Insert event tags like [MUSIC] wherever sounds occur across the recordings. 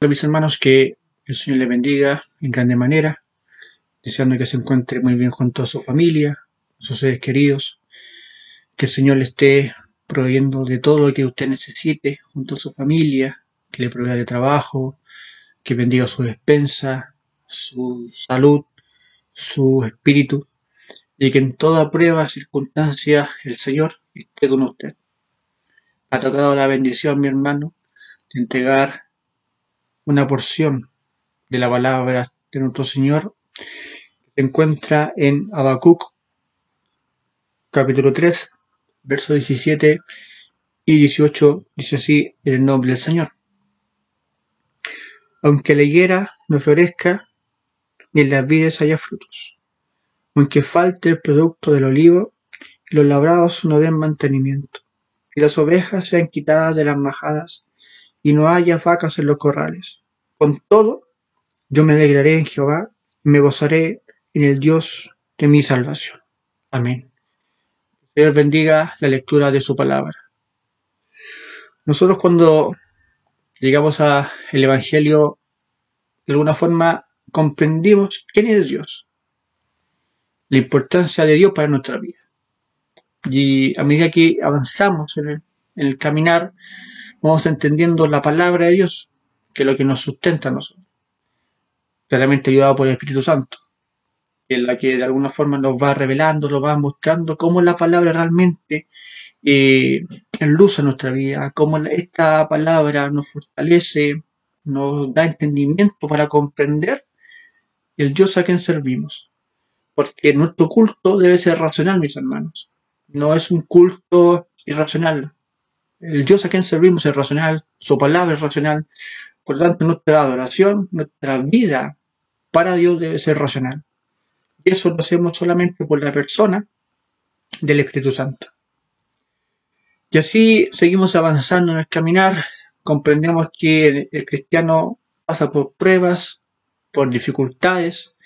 Mis hermanos, que el Señor les bendiga en grande manera, deseando que se encuentre muy bien junto a su familia, sus seres queridos, que el Señor le esté proveyendo de todo lo que usted necesite junto a su familia, que le provea de trabajo, que bendiga su despensa, su salud, su espíritu, y que en toda prueba, circunstancia, el Señor esté con usted. Ha tocado la bendición, mi hermano, de entregar una porción de la palabra de nuestro Señor se encuentra en Habacuc capítulo 3 versos 17 y 18 dice así en el nombre del Señor. Aunque la higuera no florezca ni en las vides haya frutos aunque falte el producto del olivo y los labrados no den mantenimiento y las ovejas sean quitadas de las majadas y no haya vacas en los corrales. Con todo, yo me alegraré en Jehová me gozaré en el Dios de mi salvación. Amén. Dios bendiga la lectura de su palabra. Nosotros cuando llegamos al Evangelio, de alguna forma comprendimos quién es Dios, la importancia de Dios para nuestra vida. Y a medida que avanzamos en el, en el caminar, vamos entendiendo la palabra de Dios, que es lo que nos sustenta a nosotros. Claramente ayudado por el Espíritu Santo, es la que de alguna forma nos va revelando, nos va mostrando cómo la palabra realmente eh, enluza nuestra vida, cómo esta palabra nos fortalece, nos da entendimiento para comprender el Dios a quien servimos. Porque nuestro culto debe ser racional, mis hermanos. No es un culto irracional. El Dios a quien servimos es racional, su palabra es racional. Por lo tanto, nuestra adoración, nuestra vida para Dios debe ser racional. Y eso lo hacemos solamente por la persona del Espíritu Santo. Y así seguimos avanzando en el caminar, comprendemos que el cristiano pasa por pruebas, por dificultades,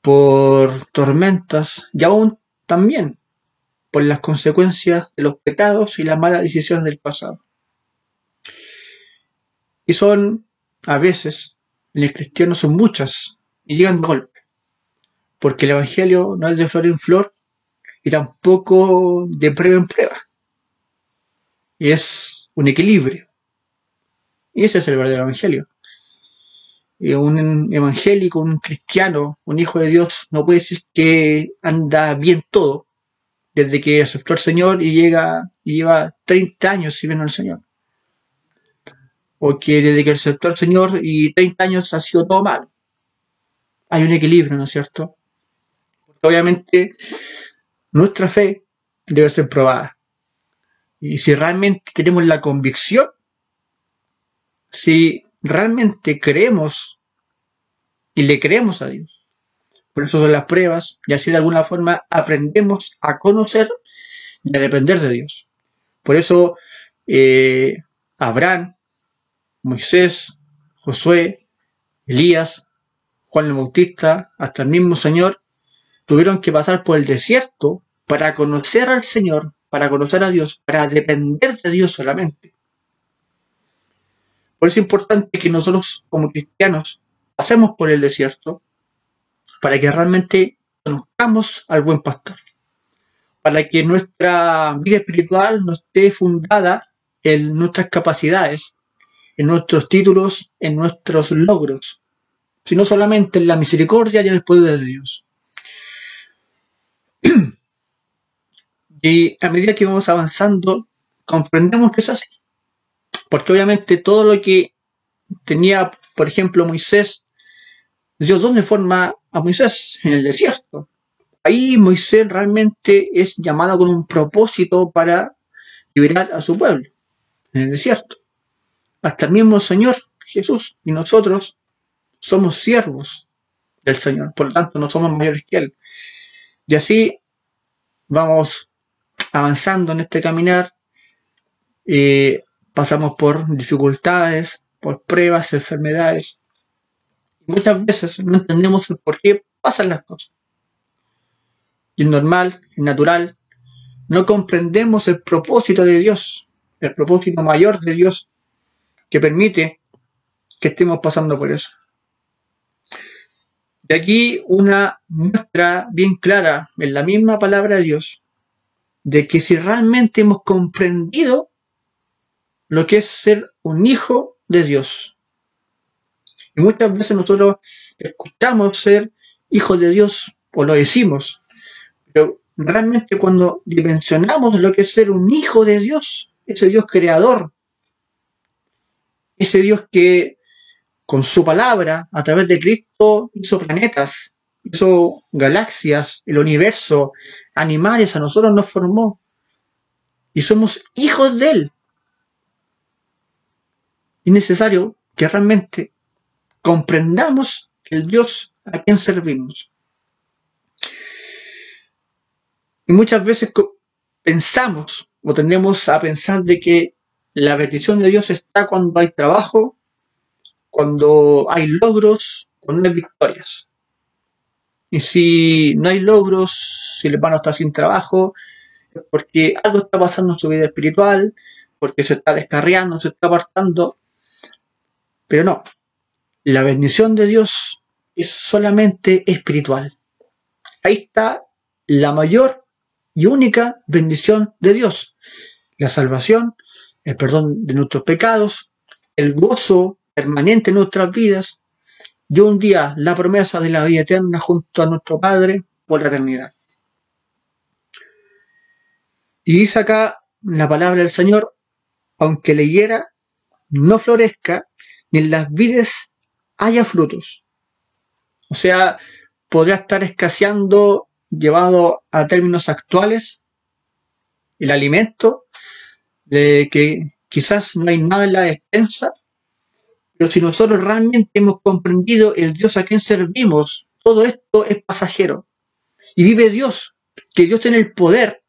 por tormentas y aún también por las consecuencias de los pecados y las malas decisiones del pasado. Y son, a veces, en el cristiano son muchas y llegan de golpe. Porque el Evangelio no es de flor en flor y tampoco de prueba en prueba. Y es un equilibrio. Y ese es el verdadero Evangelio. Y un evangélico, un cristiano, un hijo de Dios, no puede decir que anda bien todo, desde que aceptó al Señor y llega y lleva 30 años sirviendo al Señor. O que desde que aceptó al Señor y 30 años ha sido todo mal. Hay un equilibrio, ¿no es cierto? Obviamente nuestra fe debe ser probada. Y si realmente tenemos la convicción, si realmente creemos y le creemos a Dios, por eso son las pruebas y así de alguna forma aprendemos a conocer y a depender de Dios. Por eso eh, Abraham, Moisés, Josué, Elías, Juan el Bautista, hasta el mismo Señor, tuvieron que pasar por el desierto para conocer al Señor, para conocer a Dios, para depender de Dios solamente. Por eso es importante que nosotros como cristianos pasemos por el desierto para que realmente conozcamos al buen pastor, para que nuestra vida espiritual no esté fundada en nuestras capacidades, en nuestros títulos, en nuestros logros, sino solamente en la misericordia y en el poder de Dios. [CLEARS THROAT] Y a medida que vamos avanzando, comprendemos que es así. Porque obviamente todo lo que tenía, por ejemplo, Moisés, Dios, ¿dónde forma a Moisés? En el desierto. Ahí Moisés realmente es llamado con un propósito para liberar a su pueblo, en el desierto. Hasta el mismo Señor Jesús y nosotros somos siervos del Señor, por lo tanto no somos mayores que Él. Y así vamos avanzando en este caminar, eh, pasamos por dificultades, por pruebas, enfermedades, muchas veces no entendemos por qué pasan las cosas. Y es normal, es natural. No comprendemos el propósito de Dios, el propósito mayor de Dios que permite que estemos pasando por eso. De aquí una muestra bien clara en la misma palabra de Dios de que si realmente hemos comprendido lo que es ser un hijo de Dios. Y muchas veces nosotros escuchamos ser hijos de Dios o lo decimos, pero realmente cuando dimensionamos lo que es ser un hijo de Dios, ese Dios creador, ese Dios que con su palabra, a través de Cristo, hizo planetas, hizo galaxias, el universo, animales, a nosotros nos formó. Y somos hijos de Él. Es necesario que realmente comprendamos el Dios a quien servimos. Y muchas veces pensamos o tendemos a pensar de que la bendición de Dios está cuando hay trabajo, cuando hay logros, cuando hay victorias. Y si no hay logros, si el hermano está sin trabajo, porque algo está pasando en su vida espiritual, porque se está descarriando, se está apartando. Pero no, la bendición de Dios es solamente espiritual. Ahí está la mayor y única bendición de Dios. La salvación, el perdón de nuestros pecados, el gozo permanente en nuestras vidas y un día la promesa de la vida eterna junto a nuestro Padre por la eternidad. Y dice acá la palabra del Señor, aunque higuera no florezca, ni en las vides haya frutos. O sea, podría estar escaseando, llevado a términos actuales, el alimento, de que quizás no hay nada en la despensa, pero si nosotros realmente hemos comprendido el Dios a quien servimos, todo esto es pasajero. Y vive Dios, que Dios tiene el poder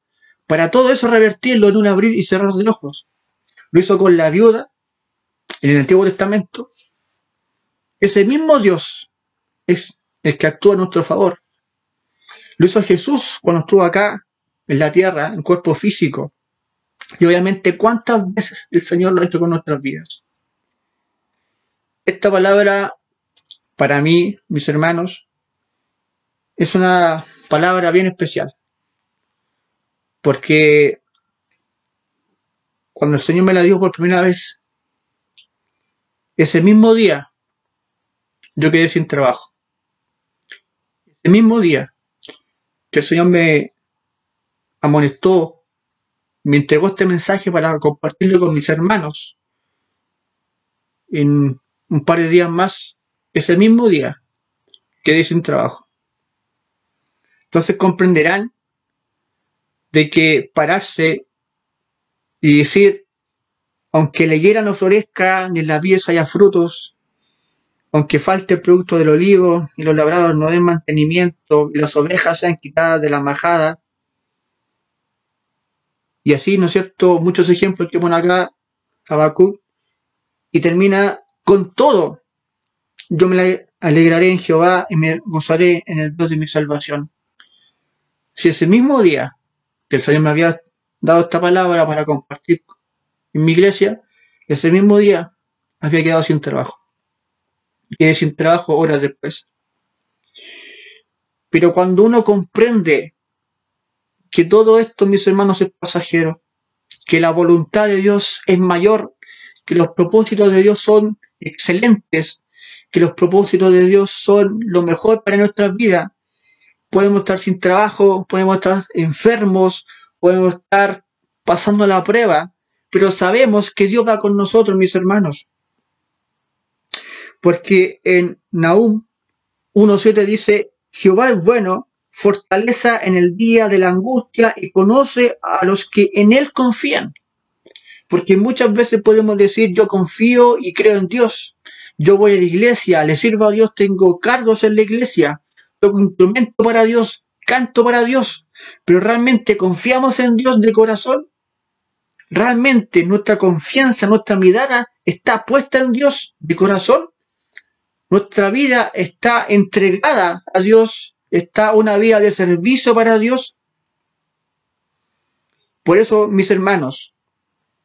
para todo eso revertirlo en un abrir y cerrar de ojos. Lo hizo con la viuda en el Antiguo Testamento. Ese mismo Dios es el que actúa a nuestro favor. Lo hizo Jesús cuando estuvo acá en la tierra, en cuerpo físico. Y obviamente, ¿cuántas veces el Señor lo ha hecho con nuestras vidas? Esta palabra, para mí, mis hermanos, es una palabra bien especial. Porque cuando el Señor me la dio por primera vez, ese mismo día, yo quedé sin trabajo. Ese mismo día que el Señor me amonestó, me entregó este mensaje para compartirlo con mis hermanos en un par de días más, ese mismo día, quedé sin trabajo. Entonces comprenderán de que pararse y decir, aunque la higuera no florezca, ni en la pieza haya frutos, aunque falte el producto del olivo, y los labrados no den mantenimiento, y las ovejas sean quitadas de la majada, y así, ¿no es cierto?, muchos ejemplos que pone acá Habacuc, y termina con todo, yo me alegraré en Jehová y me gozaré en el Dios de mi salvación. Si ese mismo día que el Señor me había dado esta palabra para compartir en mi iglesia, ese mismo día había quedado sin trabajo. Sin trabajo horas después. Pero cuando uno comprende que todo esto, mis hermanos, es pasajero, que la voluntad de Dios es mayor, que los propósitos de Dios son excelentes, que los propósitos de Dios son lo mejor para nuestras vidas. Podemos estar sin trabajo, podemos estar enfermos, podemos estar pasando la prueba, pero sabemos que Dios va con nosotros, mis hermanos. Porque en Nahum 1.7 dice, Jehová es bueno, fortaleza en el día de la angustia y conoce a los que en él confían. Porque muchas veces podemos decir, yo confío y creo en Dios. Yo voy a la iglesia, le sirvo a Dios, tengo cargos en la iglesia, toco instrumento para Dios, canto para Dios. Pero realmente confiamos en Dios de corazón. Realmente nuestra confianza, nuestra mirada está puesta en Dios de corazón. Nuestra vida está entregada a Dios, está una vida de servicio para Dios. Por eso, mis hermanos,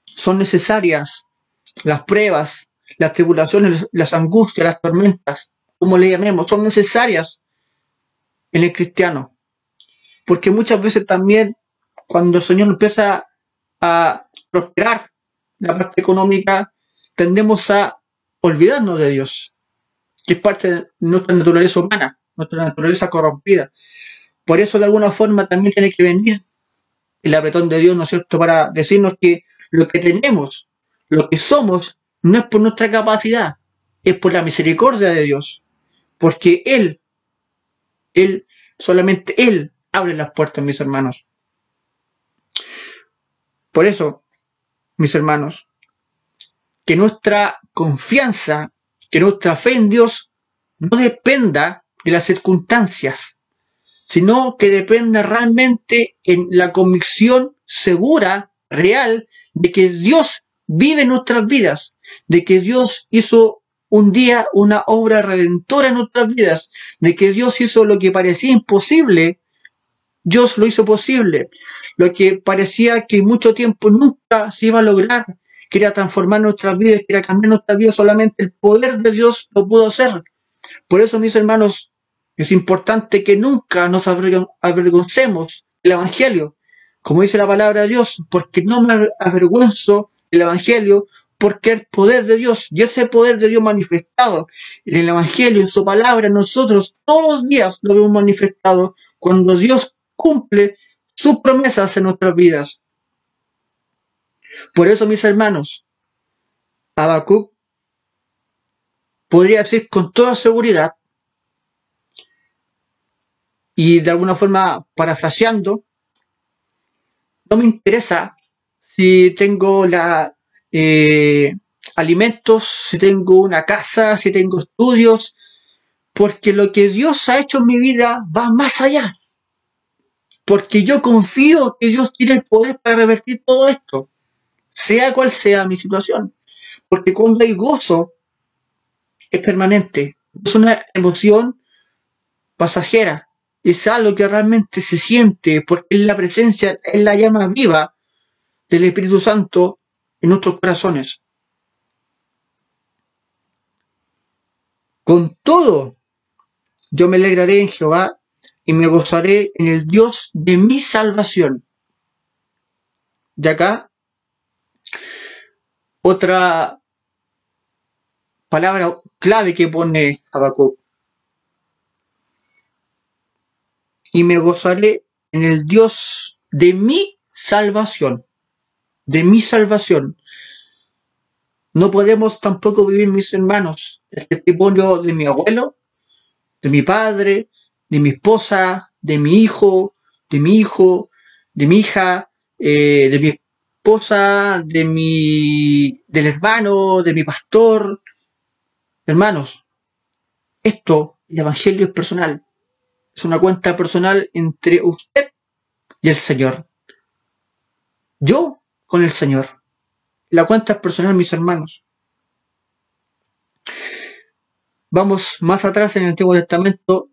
son necesarias las pruebas, las tribulaciones, las angustias, las tormentas, como le llamemos, son necesarias en el cristiano. Porque muchas veces también cuando el Señor empieza a prosperar la parte económica, tendemos a olvidarnos de Dios, que es parte de nuestra naturaleza humana, nuestra naturaleza corrompida. Por eso, de alguna forma, también tiene que venir el apretón de Dios, ¿no es cierto?, para decirnos que lo que tenemos, lo que somos, no es por nuestra capacidad, es por la misericordia de Dios. Porque Él, Él, solamente Él abre las puertas, mis hermanos. Por eso, mis hermanos, que nuestra confianza, que nuestra fe en Dios no dependa de las circunstancias, sino que dependa realmente en la convicción segura, real, de que Dios vive en nuestras vidas, de que Dios hizo un día una obra redentora en nuestras vidas, de que Dios hizo lo que parecía imposible, Dios lo hizo posible, lo que parecía que mucho tiempo nunca se iba a lograr, quería transformar nuestras vidas, quería cambiar nuestras vidas, solamente el poder de Dios lo pudo hacer. Por eso, mis hermanos, es importante que nunca nos avergoncemos del Evangelio, como dice la palabra de Dios, porque no me avergüenzo del Evangelio, porque el poder de Dios y ese poder de Dios manifestado en el Evangelio, en su palabra, nosotros todos los días lo vemos manifestado cuando Dios cumple sus promesas en nuestras vidas. Por eso, mis hermanos, Habacuc podría decir con toda seguridad y de alguna forma parafraseando, no me interesa si tengo la eh, alimentos, si tengo una casa, si tengo estudios, porque lo que Dios ha hecho en mi vida va más allá. Porque yo confío que Dios tiene el poder para revertir todo esto, sea cual sea mi situación. Porque cuando hay gozo, es permanente, es una emoción pasajera, es algo que realmente se siente, porque es la presencia, es la llama viva del Espíritu Santo en nuestros corazones. Con todo, yo me alegraré en Jehová y me gozaré en el Dios de mi salvación. De acá, otra palabra clave que pone Habacuc. Y me gozaré en el Dios de mi salvación de mi salvación. No podemos tampoco vivir, mis hermanos, el testimonio de mi abuelo, de mi padre, de mi esposa, de mi hijo, de mi hijo, de mi hija, eh, de mi esposa, de mi, del hermano, de mi pastor. Hermanos, esto, el Evangelio es personal. Es una cuenta personal entre usted y el Señor. Yo con el Señor. La cuenta es personal, mis hermanos. Vamos más atrás en el Antiguo Testamento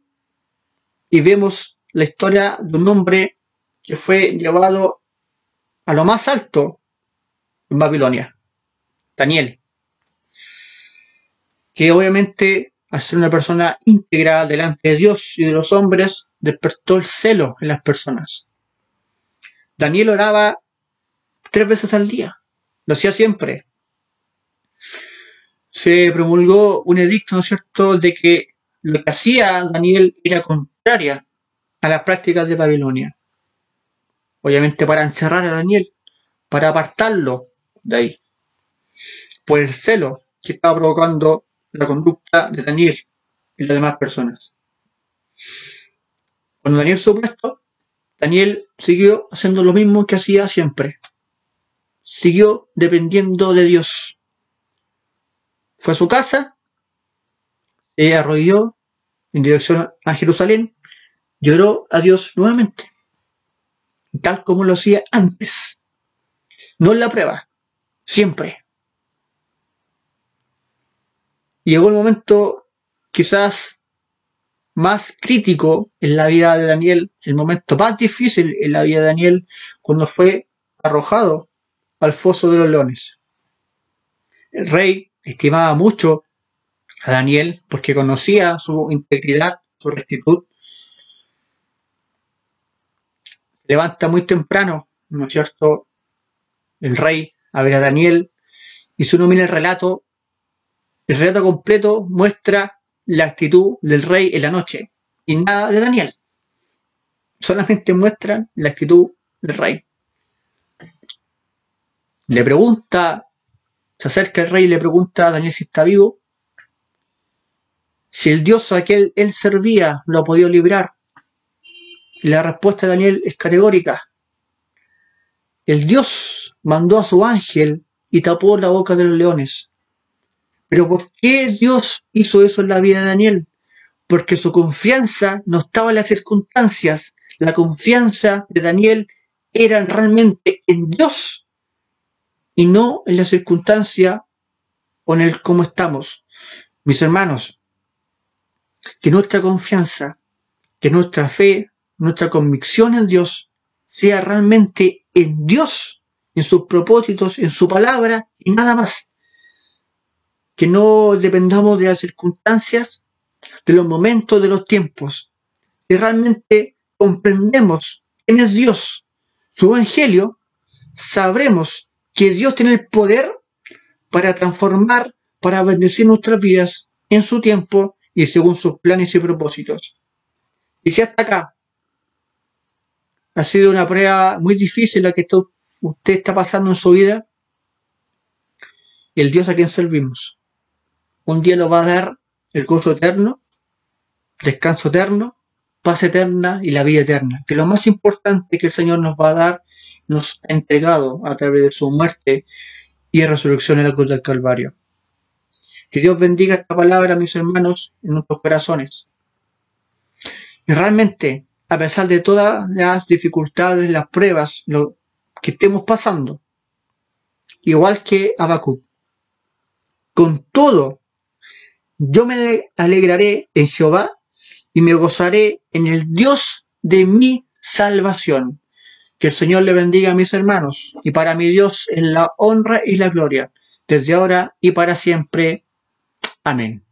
y vemos la historia de un hombre que fue llevado a lo más alto en Babilonia, Daniel, que obviamente al ser una persona íntegra delante de Dios y de los hombres, despertó el celo en las personas. Daniel oraba tres veces al día. Lo hacía siempre. Se promulgó un edicto, ¿no es cierto?, de que lo que hacía Daniel era contraria a las prácticas de Babilonia. Obviamente para encerrar a Daniel, para apartarlo de ahí, por el celo que estaba provocando la conducta de Daniel y las demás personas. Cuando Daniel supo esto, Daniel siguió haciendo lo mismo que hacía siempre, siguió dependiendo de Dios. Fue a su casa, se arrodilló en dirección a Jerusalén, lloró a Dios nuevamente, tal como lo hacía antes. No en la prueba, siempre. Llegó el momento quizás más crítico en la vida de Daniel, el momento más difícil en la vida de Daniel, cuando fue arrojado al foso de los leones. El rey estimaba mucho a Daniel porque conocía su integridad, su rectitud. Levanta muy temprano, ¿no es cierto? El rey a ver a Daniel y si uno mira el relato, el relato completo muestra la actitud del rey en la noche y nada de Daniel. Solamente muestra la actitud del rey. Le pregunta, se acerca el rey y le pregunta a Daniel si está vivo. Si el Dios a que él, servía lo ha podido librar. Y la respuesta de Daniel es categórica. El Dios mandó a su ángel y tapó la boca de los leones. Pero ¿por qué Dios hizo eso en la vida de Daniel? Porque su confianza no estaba en las circunstancias. La confianza de Daniel era realmente en Dios y no en la circunstancia o en el cómo estamos. Mis hermanos, que nuestra confianza, que nuestra fe, nuestra convicción en Dios sea realmente en Dios, en sus propósitos, en su palabra y nada más. Que no dependamos de las circunstancias, de los momentos, de los tiempos. Que realmente comprendemos quién es Dios, su evangelio, sabremos que Dios tiene el poder para transformar, para bendecir nuestras vidas en su tiempo y según sus planes y propósitos. Y si hasta acá ha sido una prueba muy difícil la que usted está pasando en su vida, el Dios a quien servimos, un día lo va a dar el gozo eterno, descanso eterno, paz eterna y la vida eterna, que lo más importante que el Señor nos va a dar nos ha entregado a través de su muerte y resurrección en la cruz del Calvario. Que Dios bendiga esta palabra, mis hermanos, en nuestros corazones. Y realmente, a pesar de todas las dificultades, las pruebas, lo que estemos pasando, igual que Habacuc, con todo, yo me alegraré en Jehová y me gozaré en el Dios de mi salvación. Que el Señor le bendiga a mis hermanos, y para mi Dios es la honra y la gloria, desde ahora y para siempre. Amén.